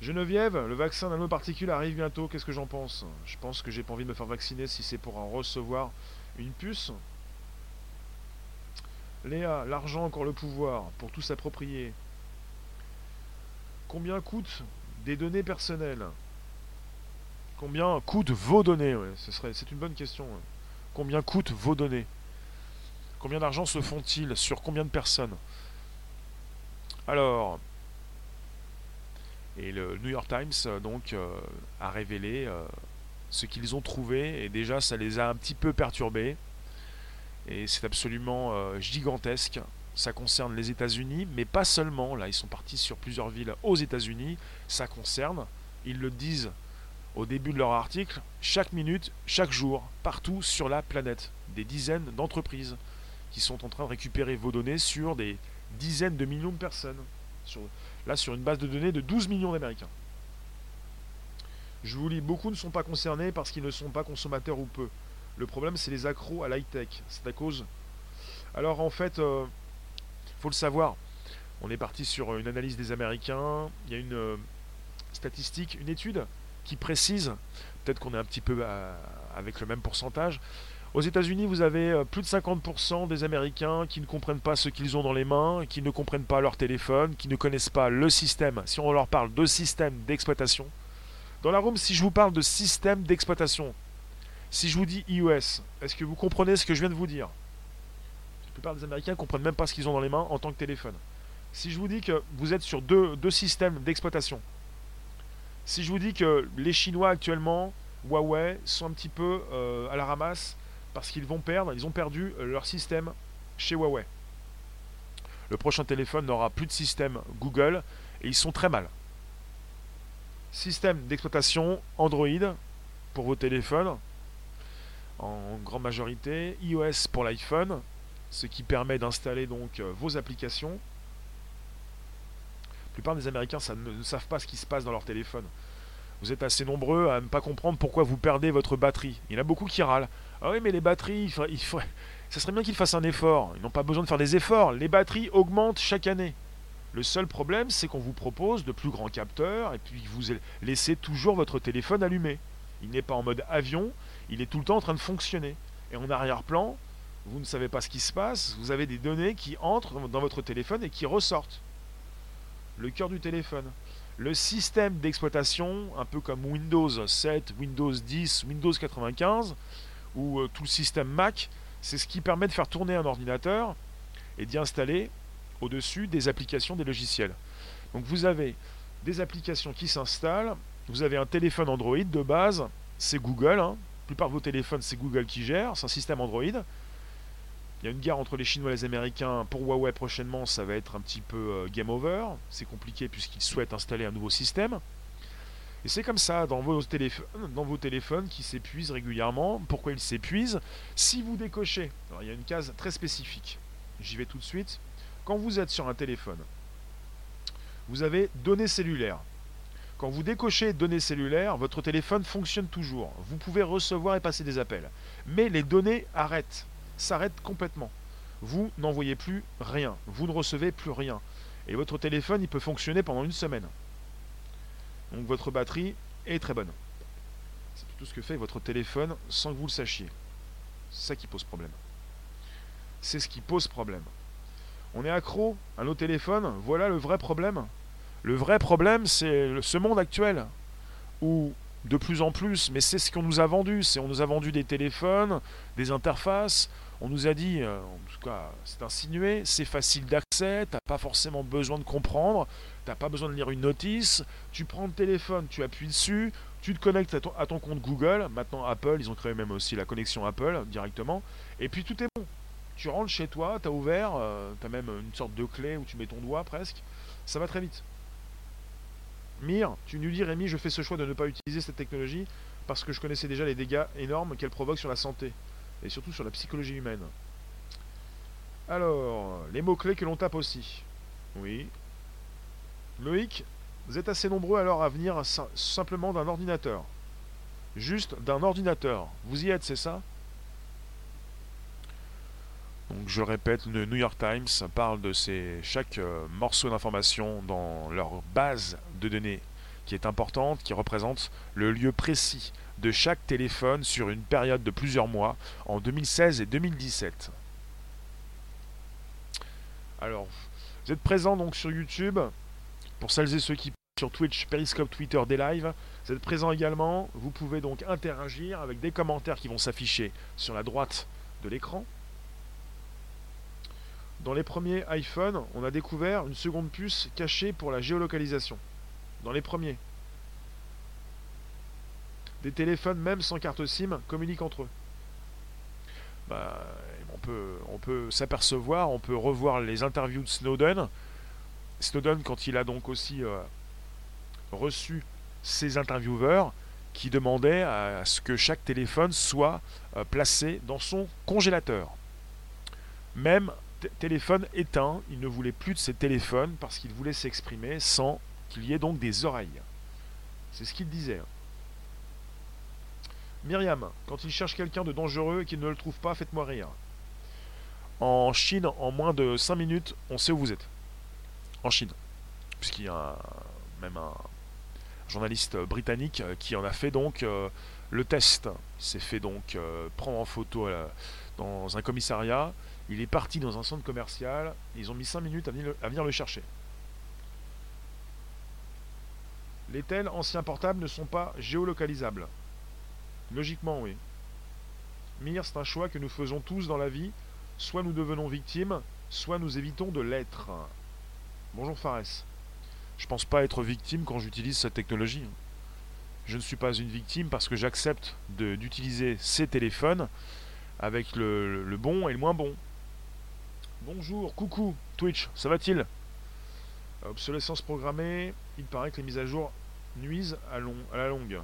Geneviève, le vaccin nanoparticule arrive bientôt, qu'est-ce que j'en pense? Je pense que j'ai pas envie de me faire vacciner si c'est pour en recevoir une puce. Léa, l'argent encore le pouvoir, pour tout s'approprier. Combien coûtent des données personnelles? Combien coûtent vos données? C'est une bonne question. Combien coûtent vos données? Combien d'argent se font-ils Sur combien de personnes Alors, et le New York Times donc euh, a révélé euh, ce qu'ils ont trouvé et déjà ça les a un petit peu perturbés et c'est absolument euh, gigantesque ça concerne les États-Unis, mais pas seulement. Là, ils sont partis sur plusieurs villes aux États-Unis. Ça concerne, ils le disent au début de leur article, chaque minute, chaque jour, partout sur la planète. Des dizaines d'entreprises qui sont en train de récupérer vos données sur des dizaines de millions de personnes. là, sur une base de données de 12 millions d'Américains. Je vous lis, beaucoup ne sont pas concernés parce qu'ils ne sont pas consommateurs ou peu. Le problème, c'est les accros à l'high-tech. C'est à cause. Alors, en fait, euh, faut le savoir. On est parti sur une analyse des Américains. Il y a une euh, statistique, une étude qui précise, peut-être qu'on est un petit peu euh, avec le même pourcentage. Aux États-Unis, vous avez euh, plus de 50% des Américains qui ne comprennent pas ce qu'ils ont dans les mains, qui ne comprennent pas leur téléphone, qui ne connaissent pas le système. Si on leur parle de système d'exploitation, dans la room, si je vous parle de système d'exploitation, si je vous dis iOS, est-ce que vous comprenez ce que je viens de vous dire? Plupart des Américains ne comprennent même pas ce qu'ils ont dans les mains en tant que téléphone. Si je vous dis que vous êtes sur deux, systèmes d'exploitation, si je vous dis que les Chinois actuellement, Huawei, sont un petit peu euh, à la ramasse parce qu'ils vont perdre, ils ont perdu leur système chez Huawei. Le prochain téléphone n'aura plus de système Google et ils sont très mal. Système d'exploitation Android pour vos téléphones en grande majorité, iOS pour l'iPhone, ce qui permet d'installer donc euh, vos applications. La plupart des Américains ne, savent pas ce qui se passe dans leur téléphone. Vous êtes assez nombreux à ne pas comprendre pourquoi vous perdez votre batterie. Il y en a beaucoup qui râlent. Ah oui, mais les batteries, ça serait bien qu'ils fassent un effort. Ils n'ont pas besoin de faire des efforts. Les batteries augmentent chaque année. Le seul problème, c'est qu'on vous propose de plus grands capteurs et puis vous laissez toujours votre téléphone allumé. Il n'est pas en mode avion, il est tout le temps en train de fonctionner. Et en arrière-plan, vous ne savez pas ce qui se passe, vous avez des données qui entrent dans votre téléphone et qui ressortent. Le cœur du téléphone. Le système d'exploitation, un peu comme Windows 7, Windows 10, Windows 95, ou euh, tout le système Mac, c'est ce qui permet de faire tourner un ordinateur et d'y installer au-dessus des applications, des logiciels. Donc vous avez des applications qui s'installent, vous avez un téléphone Android de base, c'est Google, hein, plupart de vos téléphones, c'est Google qui gère, c'est un système Android. Il y a une guerre entre les Chinois et les Américains. Pour Huawei, prochainement, ça va être un petit peu euh, game over. C'est compliqué puisqu'ils souhaitent installer un nouveau système. Et c'est comme ça dans vos, téléphones, dans vos téléphones qui s'épuisent régulièrement. Pourquoi ils s'épuisent? Si vous décochez, alors il y a une case très spécifique. J'y vais tout de suite. Quand vous êtes sur un téléphone, vous avez données cellulaires. Quand vous décochez données cellulaires, votre téléphone fonctionne toujours. Vous pouvez recevoir et passer des appels. Mais les données arrêtent, s'arrêtent complètement. Vous n'envoyez plus rien, vous ne recevez plus rien. Et votre téléphone, il peut fonctionner pendant une semaine. Donc votre batterie est très bonne. C'est tout ce que fait votre téléphone sans que vous le sachiez. C'est ça qui pose problème. C'est ce qui pose problème. On est accro à nos téléphones, voilà le vrai problème. Le vrai problème, c'est ce monde actuel où de plus en plus, mais c'est ce qu'on nous a vendu, c'est on nous a vendu des téléphones, des interfaces, on nous a dit, euh, en tout cas c'est insinué, c'est facile d'accès, t'as pas forcément besoin de comprendre, t'as pas besoin de lire une notice, tu prends le téléphone, tu appuies dessus, tu te connectes à ton, compte Google, maintenant Apple, ils ont créé même aussi la connexion Apple directement, et puis tout est bon. Tu rentres chez toi, tu as ouvert, euh, tu as même une sorte de clé où tu mets ton doigt presque, ça va très vite. Mire, tu nous dis Rémi, je fais ce choix de ne pas utiliser cette technologie parce que je connaissais déjà les dégâts énormes qu'elle provoque sur la santé et surtout sur la psychologie humaine. Alors, les mots-clés que l'on tape aussi. Oui. Loïc, vous êtes assez nombreux alors à venir simplement d'un ordinateur. Juste d'un ordinateur. Vous y êtes, c'est ça? Donc je répète, le New York Times parle de ces, chaque euh, morceau d'information dans leur base de données qui est importante, qui représente le lieu précis de chaque téléphone sur une période de plusieurs mois en 2016 et 2017. Alors, vous êtes présents donc sur YouTube? Pour celles et ceux qui sur Twitch, Periscope, Twitter, des lives. Vous êtes présents également. Vous pouvez donc interagir avec des commentaires qui vont s'afficher sur la droite de l'écran. Dans les premiers iPhone, on a découvert une seconde puce cachée pour la géolocalisation. Dans les premiers. Des téléphones, même sans carte SIM, communiquent entre eux. Bah, on peut s'apercevoir, on peut revoir les interviews de Snowden. Snowden, quand il a donc aussi euh, reçu ses intervieweurs, qui demandaient à ce que chaque téléphone soit euh, placé dans son congélateur. Même téléphone éteint, il ne voulait plus de ses téléphones parce qu'il voulait s'exprimer sans qu'il y ait donc des oreilles. C'est ce qu'il disait. Myriam, quand il cherche quelqu'un de dangereux et qu'il ne le trouve pas, faites-moi rire. En Chine, en moins de 5 minutes, on sait où vous êtes. Chine. Puisqu'il y a même un journaliste britannique qui en a fait donc euh, le test. Il s'est fait donc euh, prendre en photo euh, dans un commissariat il est parti dans un centre commercial. ils ont mis 5 minutes à venir, le, chercher. Les tels anciens portables ne sont pas géolocalisables. Logiquement, oui. Mir, c'est un choix que nous faisons tous dans la vie. Soit nous devenons victimes, soit nous évitons de l'être. Bonjour Fares. Je pense pas être victime quand j'utilise cette technologie. Je ne suis pas une victime parce que j'accepte d'utiliser ces téléphones avec le bon et le moins bon. Bonjour, coucou, Twitch, ça va-t-il? Obsolescence programmée, il paraît que les mises à jour nuisent à, long, à la longue.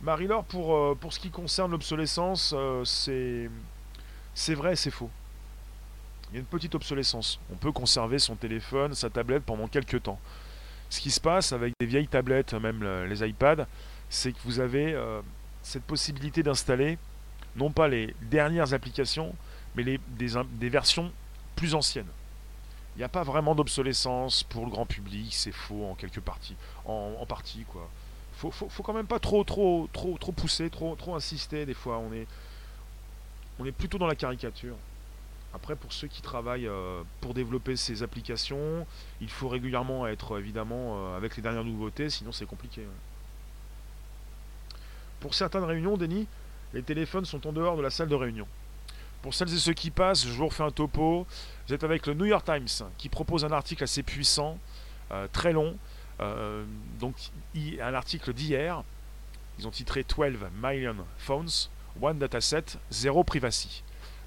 Marie-Laure, pour, euh, pour ce qui concerne l'obsolescence, euh, c'est vrai, c'est faux. Il y a une petite obsolescence. On peut conserver son téléphone, sa tablette pendant quelques temps. Ce qui se passe avec des vieilles tablettes, même les iPads, c'est que vous avez euh, cette possibilité d'installer non pas les dernières applications, mais des, versions plus ancienne. Il n'y a pas vraiment d'obsolescence pour le grand public, c'est faux en quelque partie, en. Faut, quand même pas trop pousser, trop insister des fois. On est plutôt dans la caricature. Après, pour ceux qui travaillent euh, pour développer ces applications, il faut régulièrement être évidemment euh, avec les dernières nouveautés, sinon c'est compliqué. Pour certaines réunions, Denis, les téléphones sont en dehors de la salle de réunion. Pour celles et ceux qui passent, je vous refais un topo. Vous êtes avec le New York Times qui propose un article assez puissant, euh, très long. Donc un article d'hier. Ils ont titré 12 million phones one dataset, zéro privacy.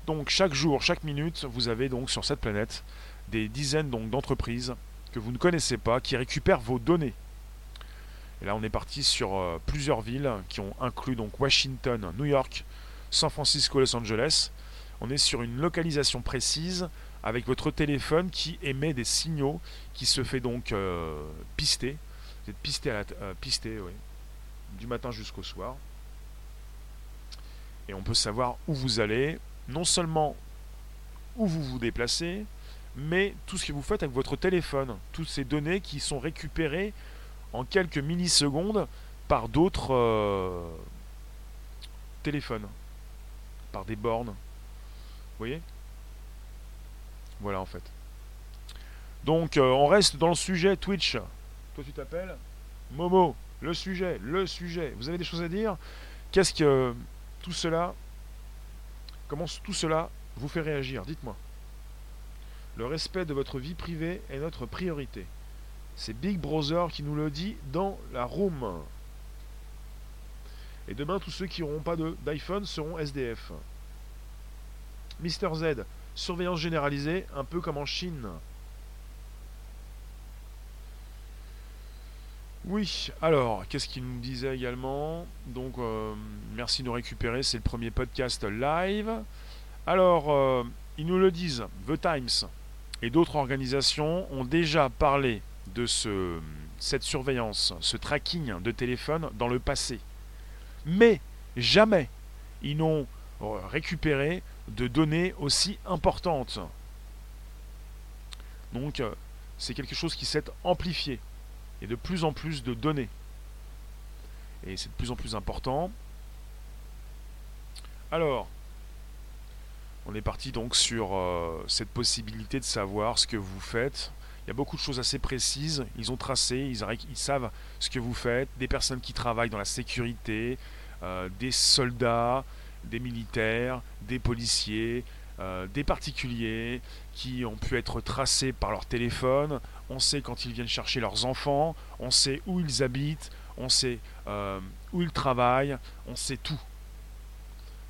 Donc chaque jour, chaque minute, vous avez donc sur cette planète des dizaines donc d'entreprises que vous ne connaissez pas qui récupèrent vos données. Et là, on est parti sur euh, plusieurs villes qui ont inclus donc Washington, New York, San Francisco, Los Angeles. On est sur une localisation précise avec votre téléphone qui émet des signaux, qui se fait donc euh, pister. Vous êtes pisté, à la euh, pisté du matin jusqu'au soir. Et on peut savoir où vous allez, non seulement où vous vous déplacez, mais tout ce que vous faites avec votre téléphone. Toutes ces données qui sont récupérées en quelques millisecondes par d'autres euh, téléphones, par des bornes. Vous voyez? Voilà en fait. Donc euh, on reste dans le sujet Twitch. Toi tu t'appelles? Momo. Le sujet, le sujet. Vous avez des choses à dire? Qu'est-ce que tout cela, comment tout cela vous fait réagir? Dites-moi. Le respect de votre vie privée est notre priorité. C'est Big Brother qui nous le dit dans la room. Et demain, tous ceux qui n'auront pas d'iPhone seront SDF. Mister Z, surveillance généralisée, un peu comme en Chine. Oui, alors, qu'est-ce qu'il nous disait également? Donc, euh, merci de nous récupérer, c'est le premier podcast live. Alors, euh, ils nous le disent, The Times et d'autres organisations ont déjà parlé de ce, cette surveillance, ce tracking de téléphone dans le passé. Mais jamais ils n'ont récupéré de données aussi importantes. Donc euh, c'est quelque chose qui s'est amplifié. Et de plus en plus de données. Et c'est de plus en plus important. Alors, on est parti donc sur euh, cette possibilité de savoir ce que vous faites il y a beaucoup de choses assez précises. Ils ont tracé, ils, ils savent ce que vous faites. Des personnes qui travaillent dans la sécurité, euh, des soldats, des militaires, des policiers, euh, des particuliers qui ont pu être tracés par leur téléphone. On sait quand ils viennent chercher leurs enfants, on sait où ils habitent, on sait euh, où ils travaillent, on sait tout.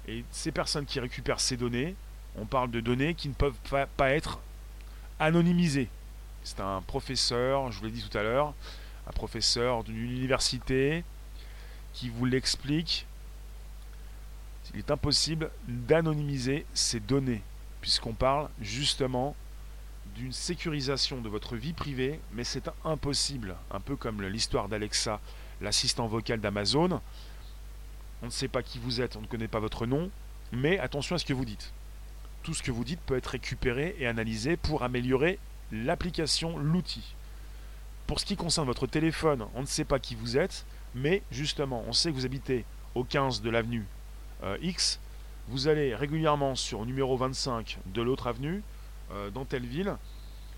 Et ces personnes qui récupèrent ces données, on parle de données qui ne peuvent pas être anonymisées. C'est un professeur, je vous l'ai dit tout à l'heure, un professeur d'une université qui vous l'explique. Il est impossible d'anonymiser ces données, puisqu'on parle justement d'une sécurisation de votre vie privée, mais c'est impossible, un peu comme l'histoire d'Alexa, l'assistant vocal d'Amazon. On ne sait pas qui vous êtes, on ne connaît pas votre nom, mais attention à ce que vous dites. Tout ce que vous dites peut être récupéré et analysé pour améliorer l'application, l'outil. Pour ce qui concerne votre téléphone, on ne sait pas qui vous êtes, mais justement, on sait que vous habitez au 15 de l'avenue euh, X. Vous allez régulièrement sur numéro 25 de l'autre avenue, dans telle ville.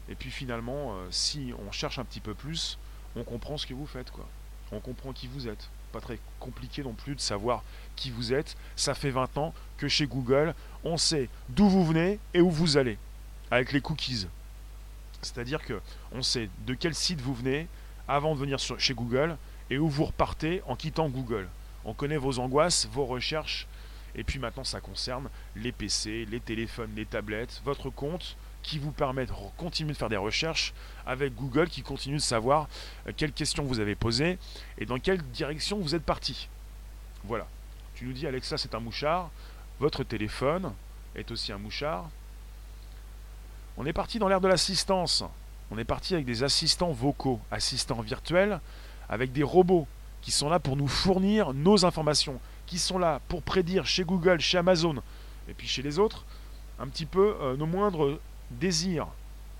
Et puis finalement, euh, si on cherche un petit peu plus, on comprend ce que vous faites. quoi. On comprend qui vous êtes. Pas très compliqué non plus de savoir qui vous êtes. Ça fait 20 ans que chez Google, on sait d'où vous venez et où vous allez. Avec les cookies. C'est-à-dire que on sait de quel site vous venez avant de venir chez Google et où vous repartez en quittant Google. On connaît vos angoisses, vos recherches, et puis maintenant ça concerne les PC, les téléphones, les tablettes, votre compte qui vous permet de continuer de faire des recherches avec Google qui continue de savoir euh, quelles questions vous avez posées et dans quelle direction vous êtes parti. Voilà. Tu nous dis Alexa c'est un mouchard, votre téléphone est aussi un mouchard, on est parti dans l'ère de l'assistance. On est parti avec des assistants vocaux, assistants virtuels, avec des robots qui sont là pour nous fournir nos informations, qui sont là pour prédire chez Google, chez Amazon, et puis chez les autres, un petit peu euh, nos moindres désirs.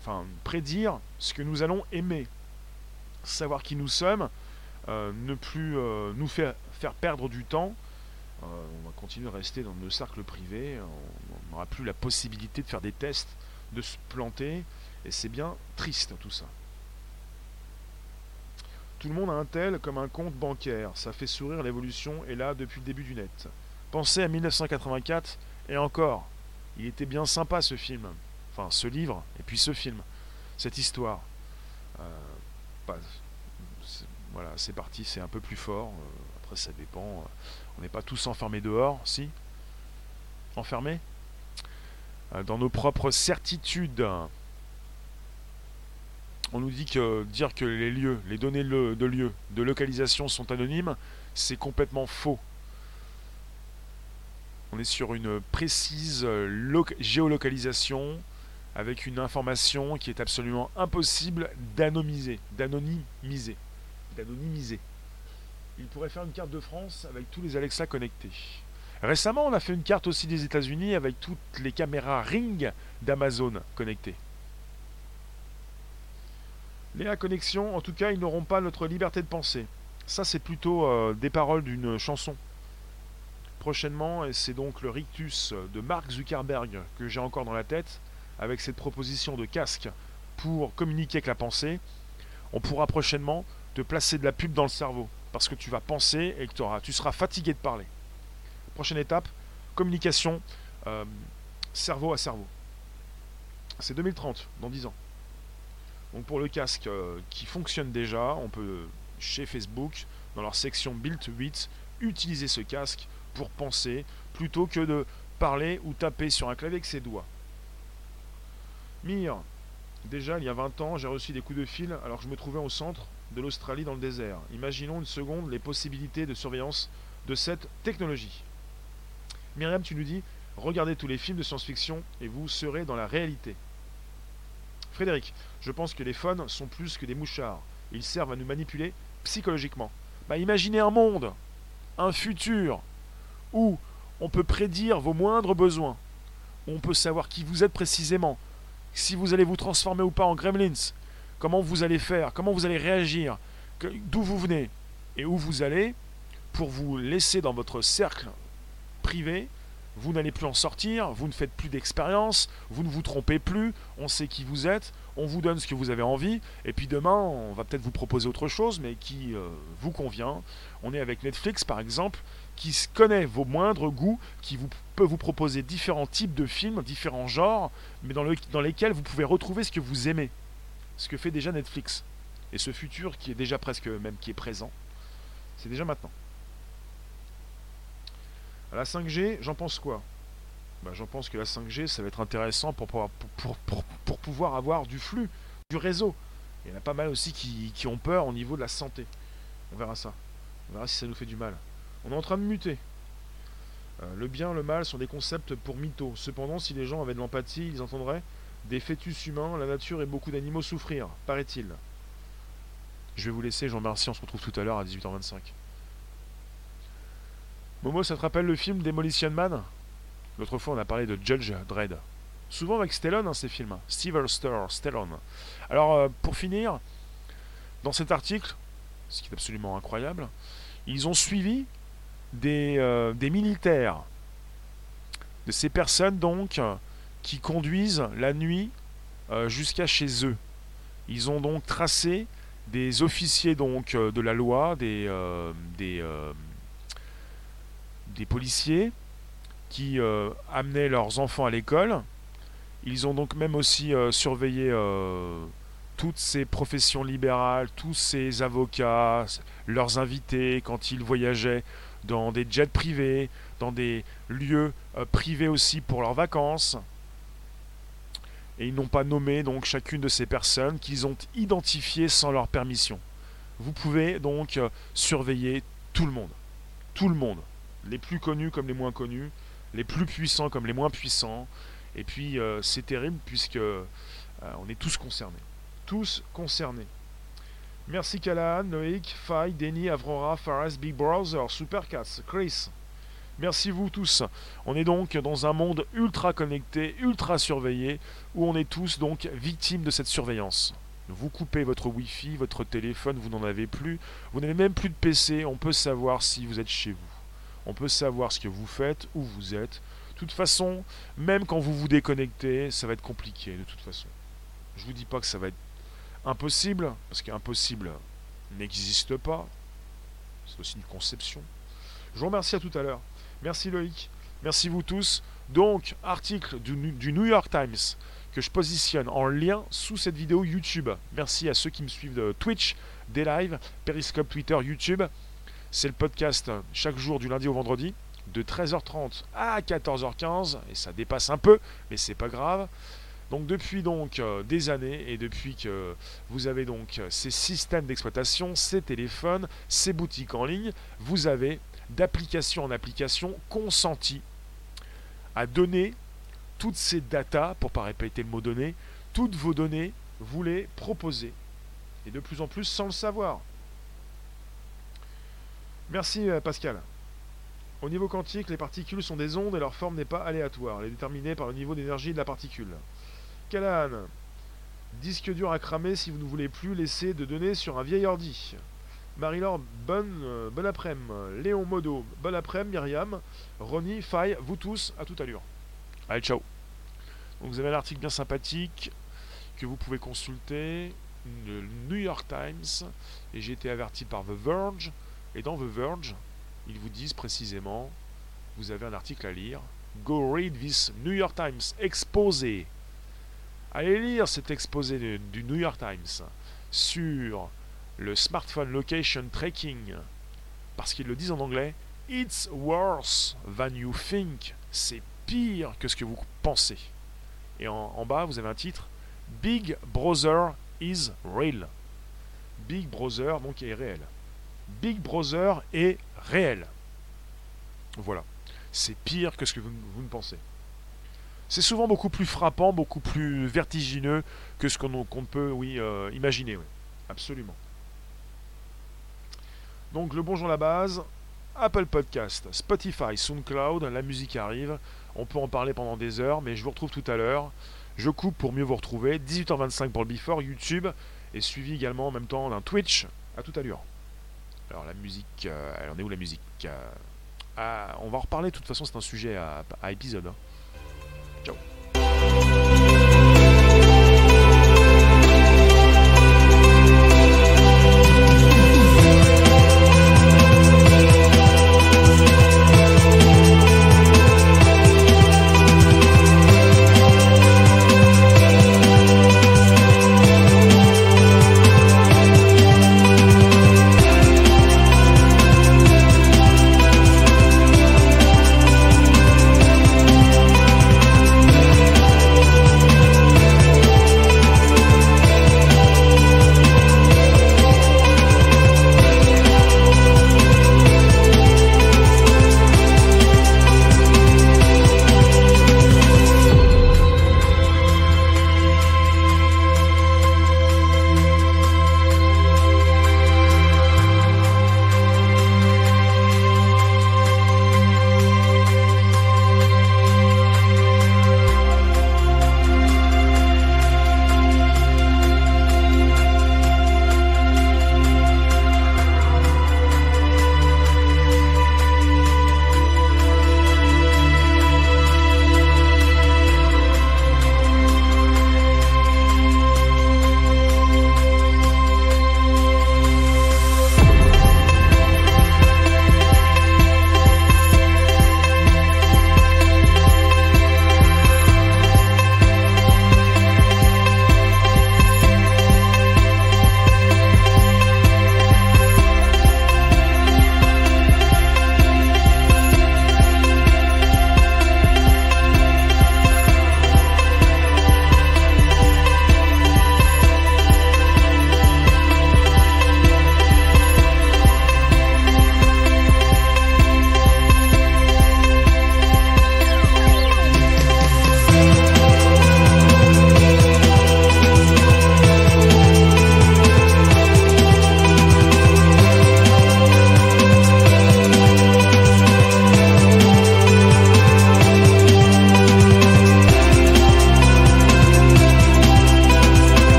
Enfin, prédire ce que nous allons aimer. Savoir qui nous sommes, euh, ne plus euh, nous faire, faire, perdre du temps. on va continuer à rester dans nos cercles privés. On n'aura plus la possibilité de faire des tests de se planter, et c'est bien triste tout ça. Tout le monde a un tel comme un compte bancaire, ça fait sourire l'évolution est là depuis le début du net. Pensez à 1984, et encore, il était bien sympa ce film, enfin ce livre, et puis ce film, cette histoire. Euh, voilà, c'est parti, c'est un peu plus fort, euh, après ça dépend, on n'est pas tous enfermés dehors, si, enfermés? Euh, dans nos propres certitudes. On nous dit que dire que les lieux, les données de lieu, de localisation sont anonymes, c'est complètement faux. On est sur une précise géolocalisation avec une information qui est absolument impossible d'anonymiser, d'anonymiser, d'anonymiser. Il pourrait faire une carte de France avec tous les Alexa connectés. Récemment, on a fait une carte aussi des États-Unis avec toutes les caméras Ring d'Amazon connectées. Léa Connexion, en tout cas, ils n'auront pas notre liberté de penser. Ça, c'est plutôt euh, des paroles d'une chanson. Prochainement, et c'est donc le rictus de Mark Zuckerberg que j'ai encore dans la tête, avec cette proposition de casque pour communiquer avec la pensée, on pourra prochainement te placer de la pub dans le cerveau, parce que tu vas penser et que tu, auras, tu seras fatigué de parler. Prochaine étape, communication euh, cerveau à cerveau. C'est 2030, dans 10 ans. Donc pour le casque euh, qui fonctionne déjà, on peut chez Facebook, dans leur section Build 8, utiliser ce casque pour penser plutôt que de parler ou taper sur un clavier avec ses doigts. Mire, déjà il y a 20 ans, j'ai reçu des coups de fil alors que je me trouvais au centre de l'Australie dans le désert. Imaginons une seconde les possibilités de surveillance de cette technologie. Myriam, tu nous dis, regardez tous les films de science-fiction et vous serez dans la réalité. Frédéric, je pense que les phones sont plus que des mouchards. Ils servent à nous manipuler psychologiquement. Bah, imaginez un monde, un futur, où on peut prédire vos moindres besoins, où on peut savoir qui vous êtes précisément, si vous allez vous transformer ou pas en gremlins, comment vous allez faire, comment vous allez réagir, d'où vous venez et où vous allez, pour vous laisser dans votre cercle privé, vous n'allez plus en sortir, vous ne faites plus d'expérience, vous ne vous trompez plus, on sait qui vous êtes, on vous donne ce que vous avez envie, et puis demain, on va peut-être vous proposer autre chose, mais qui euh, vous convient. On est avec Netflix, par exemple, qui connaît vos moindres goûts, qui peut vous proposer différents types de films, différents genres, mais dans, dans lesquels vous pouvez retrouver ce que vous aimez. Ce que fait déjà Netflix. Et ce futur qui est déjà presque même qui est présent, c'est déjà maintenant. La 5G, j'en pense quoi? Bah, J'en pense que la 5G, ça va être intéressant pour pouvoir, avoir du flux, du réseau. Il y en a pas mal aussi qui, ont peur au niveau de la santé. On verra ça. On verra si ça nous fait du mal. On est en train de muter. Euh, le bien, le mal sont des concepts pour mythos. Cependant, si les gens avaient de l'empathie, ils entendraient des fœtus humains, la nature et beaucoup d'animaux souffrir, paraît-il. Je vais vous laisser, Jean remercie, on se retrouve tout à l'heure à 18h25. Momo, ça te rappelle le film Demolition Man? L'autre fois, on a parlé de Judge Dredd. Souvent avec Stallone, hein, ces films. Sylvester Stallone. Alors, euh, pour finir, dans cet article, ce qui est absolument incroyable, ils ont suivi des, euh, militaires, de ces personnes donc qui conduisent la nuit euh, jusqu'à chez eux. Ils ont donc tracé des officiers donc de la loi, des des policiers qui euh, amenaient leurs enfants à l'école. Ils ont donc même aussi euh, surveillé euh, toutes ces professions libérales, tous ces avocats, leurs invités quand ils voyageaient dans des jets privés, dans des lieux privés aussi pour leurs vacances. Et ils n'ont pas nommé donc chacune de ces personnes qu'ils ont identifiées sans leur permission. Vous pouvez donc surveiller tout le monde. Tout le monde les plus connus comme les moins connus, les plus puissants comme les moins puissants. Et puis euh, c'est terrible puisque euh, on est tous concernés. Tous concernés. Merci Callahan, Loïc, Faye, Denny, Avrora, Faraz, Big Brother, Supercats, Chris. Merci vous tous. On est donc dans un monde ultra connecté, ultra surveillé, où on est tous donc victimes de cette surveillance. Vous coupez votre Wi-Fi, votre téléphone, vous n'en avez plus. Vous n'avez même plus de PC, on peut savoir si vous êtes chez vous on peut savoir ce que vous faites, où vous êtes. De toute façon, même quand vous vous déconnectez, ça va être compliqué de toute façon. Je vous dis pas que ça va être impossible, parce qu'impossible n'existe pas. C'est aussi une conception. Je vous remercie à tout à l'heure. Merci Loïc. Merci vous tous. Donc, article du, New York Times que je positionne en lien sous cette vidéo YouTube. Merci à ceux qui me suivent de Twitch, des lives, Periscope, Twitter, YouTube. C'est le podcast chaque jour du lundi au vendredi. de 13h30 à 14h15, et ça dépasse un peu, mais c'est pas grave. Donc depuis donc euh, des années et depuis que vous avez donc ces systèmes d'exploitation, ces téléphones, ces boutiques en ligne, vous avez d'application en application consenti à donner toutes ces datas, pour pas répéter le mot données, toutes vos données, vous les proposez. Et de plus en plus sans le savoir. Merci euh, Pascal. Au niveau quantique, les particules sont des ondes et leur forme n'est pas aléatoire. Elle est déterminée par le niveau d'énergie de la particule. Callahan. Disque dur à cramer si vous ne voulez plus laisser de données sur un vieil ordi. Marie-Laure, bonne, euh, bon après-midi. Léon Modo, bon après-midi. Myriam, Ronnie, Faye, vous tous, à toute allure. Allez, ciao. Donc vous avez un article bien sympathique que vous pouvez consulter, le New York Times, et j'ai été averti par The Verge, et dans The Verge, ils vous disent précisément, vous avez un article à lire, Go read this New York Times exposé Allez lire cet exposé du New York Times sur le smartphone location tracking, parce qu'ils le disent en anglais, It's worse than you think. C'est pire que ce que vous pensez. Et en, bas, vous avez un titre, Big Brother is real. Big Brother, donc, est réel. Big Brother est réel. Voilà. C'est pire que ce que vous ne pensez c'est souvent beaucoup plus frappant, beaucoup plus vertigineux que ce qu'on peut euh, imaginer. Absolument. Donc le bonjour à la base, Apple Podcast, Spotify, SoundCloud, la musique arrive. On peut en parler pendant des heures, mais je vous retrouve tout à l'heure. Je coupe pour mieux vous retrouver. 18h25 pour le Before, YouTube, et suivi également en même temps d'un Twitch. À tout à l'heure. Alors la musique, euh, elle en est où la musique euh, ah, On va en reparler, de toute façon c'est un sujet à, épisode. Hein. Ciao.